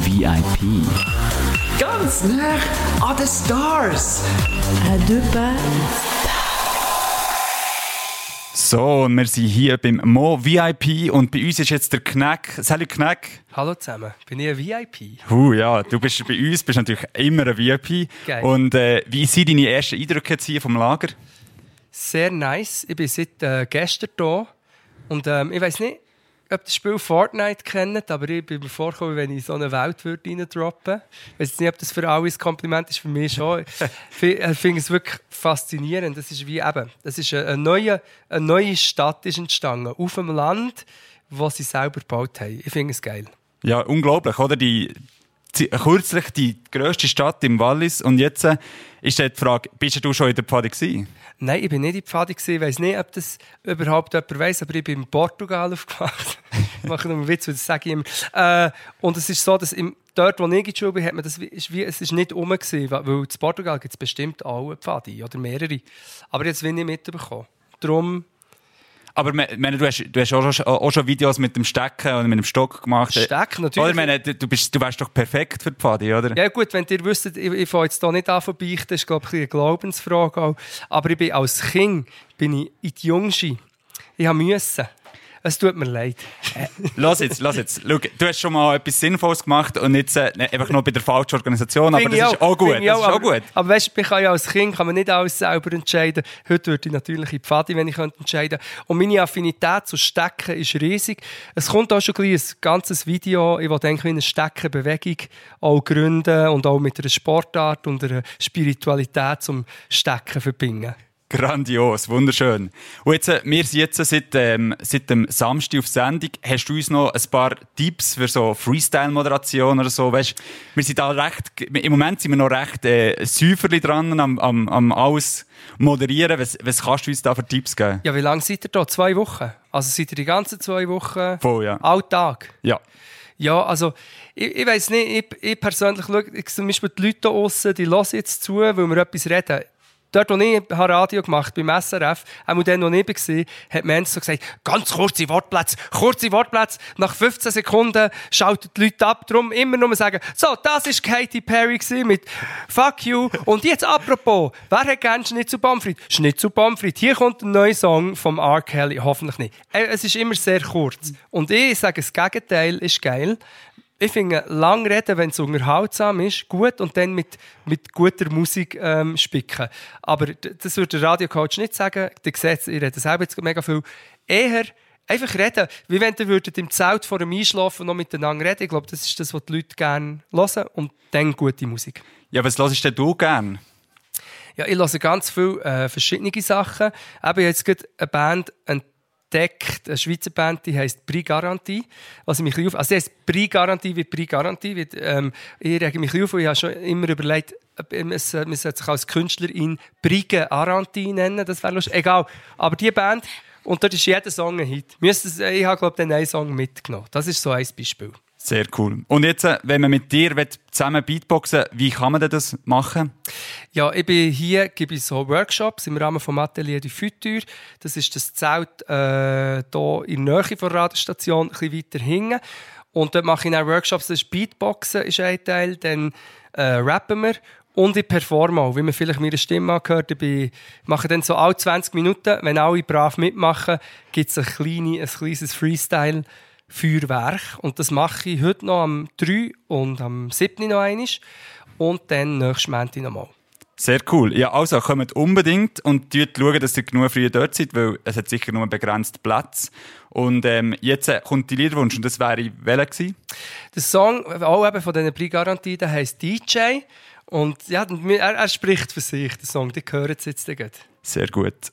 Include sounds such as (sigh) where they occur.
VIP. Ganz nah an den Stars. À deux pas. So, und wir sind hier beim Mo VIP und bei uns ist jetzt der Knack. Salut Knack. Hallo zusammen, bin ich ein VIP? Huh, ja, du bist bei uns, bist natürlich immer ein VIP. Geil. Und äh, wie sind deine ersten Eindrücke jetzt hier vom Lager? Sehr nice. Ich bin seit äh, gestern hier. Und ähm, ich weiß nicht, ob das Spiel Fortnite kennt, aber ich bin mir vorgekommen, wenn ich in so eine Welt würde reindroppen. Ich weiß nicht, ob das für alle ein Kompliment ist, für mich schon. (laughs) ich fi- ich finde es wirklich faszinierend. Das ist wie eben, das ist eine neue, eine neue Stadt ist entstanden, auf dem Land, wo sie selber gebaut haben. Ich finde es geil. Ja, unglaublich, oder? Die, kürzlich die grösste Stadt im Wallis und jetzt äh, ist die Frage, bist du schon in der Pfade gewesen? Nein, ich bin nicht in die Pfade. gewesen. Ich weiß nicht, ob das überhaupt jemand weiss, aber ich bin in Portugal aufgewacht. (laughs) ich mache nur einen Witz, weil das sage ich immer. Äh, und es ist so, dass im, dort, wo ich in der Schule bin, hat man das, ist wie, es ist nicht rum gewesen, weil in Portugal gibt es bestimmt auch eine Pfade oder mehrere. Aber jetzt will ich mitbekommen. Darum Aber me- meine, du hast, du hast auch, schon, auch schon Videos mit dem Stecken und mit dem Stock gemacht. Steck, natürlich. Oder, meine, du, bist, du wärst doch perfekt für die Pfade, oder? Ja gut, wenn ihr wüsstet, ich, ich fange jetzt hier nicht an zu beichten, das ist glaube ich eine Glaubensfrage auch. Aber ich bin als Kind bin ich in die Jungschi. Ich habe müssen. Es tut mir leid. Lass jetzt, lass jetzt. Schau, du hast schon mal etwas Sinnvolles gemacht und jetzt äh, ne, einfach noch bei der falschen Organisation, aber das ich ist auch gut. Das ist auch aber, gut. Aber weißt du, ich kann ja als Kind kann man nicht alles selber entscheiden. Heute würde ich natürlich in die Pfade, wenn ich könnte entscheiden Und meine Affinität zu Stecken ist riesig. Es kommt auch schon ein ganzes Video, ich will denke, eine Steckenbewegung auch gründen und auch mit einer Sportart und einer Spiritualität zum Stecken verbinden. Grandios, wunderschön. Und jetzt, äh, wir sind jetzt seit, ähm, seit dem Samstag auf Sendung. Hast du uns noch ein paar Tipps für so Freestyle-Moderation oder so? Weißt, wir sind da recht, im Moment sind wir noch recht äh, säuferlich dran am, am, am alles moderieren. Was, was kannst du uns da für Tipps geben? Ja, wie lange seid ihr da? Zwei Wochen? Also seid ihr die ganzen zwei Wochen? Voll, ja. Alltag? Ja. Ja, also, ich, ich weiss nicht, ich, ich persönlich schaue, ich, zum Beispiel die Leute da draussen, die hören jetzt zu, weil wir etwas reden. Dort, wo ich habe Radio gemacht beim SRF, auch dann, wo ich war, hat man so gesagt, ganz kurze Wortplätze, kurze Wortplätze. Nach 15 Sekunden schalten die Leute ab. Darum immer nur sagen, so, das war Katy Perry mit Fuck you. Und jetzt apropos, wer hat gerne Schnitzel Pomfrit? Schnitzel Pomfrit. Hier kommt ein neuer Song vom R. Kelly. Hoffentlich nicht. Äh, Es ist immer sehr kurz. Und ich sage, das Gegenteil ist geil. Ich finde, lang reden, wenn es unterhaltsam ist, gut und dann mit, mit guter Musik ähm, spicken. Aber das würde der Radiocoach nicht sagen. Der sieht, ich rede selber jetzt mega viel. Eher einfach reden. Wie wenn ihr würdet im Zelt vor dem Einschlafen noch miteinander reden. Ich glaube, das ist das, was die Leute gerne hören. Und dann gute Musik. Ja, was hörst denn du gern? Ja, ich höre ganz viele äh, verschiedene Sachen. Eben jetzt gerade eine Band entdeckt, eine Schweizer Band, die heisst Prix Garantie. Was ich mich auf, also sie heisst Prix Garantie wie Prix Garantie. Wie, ähm, ich rege mich auf, weil ich habe schon immer überlegt, man sollte sich als Künstlerin Brige Garantie nennen, das wäre lustig. Egal. Aber die Band, und dort ist jeder Song ein Hit. Ich habe, glaube ich, den einen Song mitgenommen. Das ist so ein Beispiel. Sehr cool. Und jetzt, äh, wenn man mit dir will, zusammen Beatboxen wie kann man das machen? Ja, ich bin hier, gebe ich so Workshops im Rahmen vom Atelier du Futur. Das ist das Zelt äh, hier in der Nähe der Radiostation, ein bisschen weiter hinten. Und dort mache ich dann Workshops, das ist Beatboxen ist ein Teil, dann äh, rappen wir und ich performe auch, wie man vielleicht meine Stimme angehört. Ich mache dann so alle 20 Minuten, wenn alle brav mitmachen, gibt es ein, kleine, ein kleines Freestyle Feuerwerk. Und das mache ich heute noch am 3 und am 7 noch einmal. Und dann nächstes Montag nochmal. Sehr cool. Ja, also kommt unbedingt und schaut schauen, dass ihr genug früh dort seid, weil es hat sicher nur begrenzt Platz. Und ähm, jetzt äh, kommt die Liederwunsch und das wäre welcher gewesen? Der Song, auch eben von diesen Prix-Garantien, der heisst DJ. Und ja, er, er spricht für sich, der Song. Den hören Sie jetzt gleich. Sehr gut.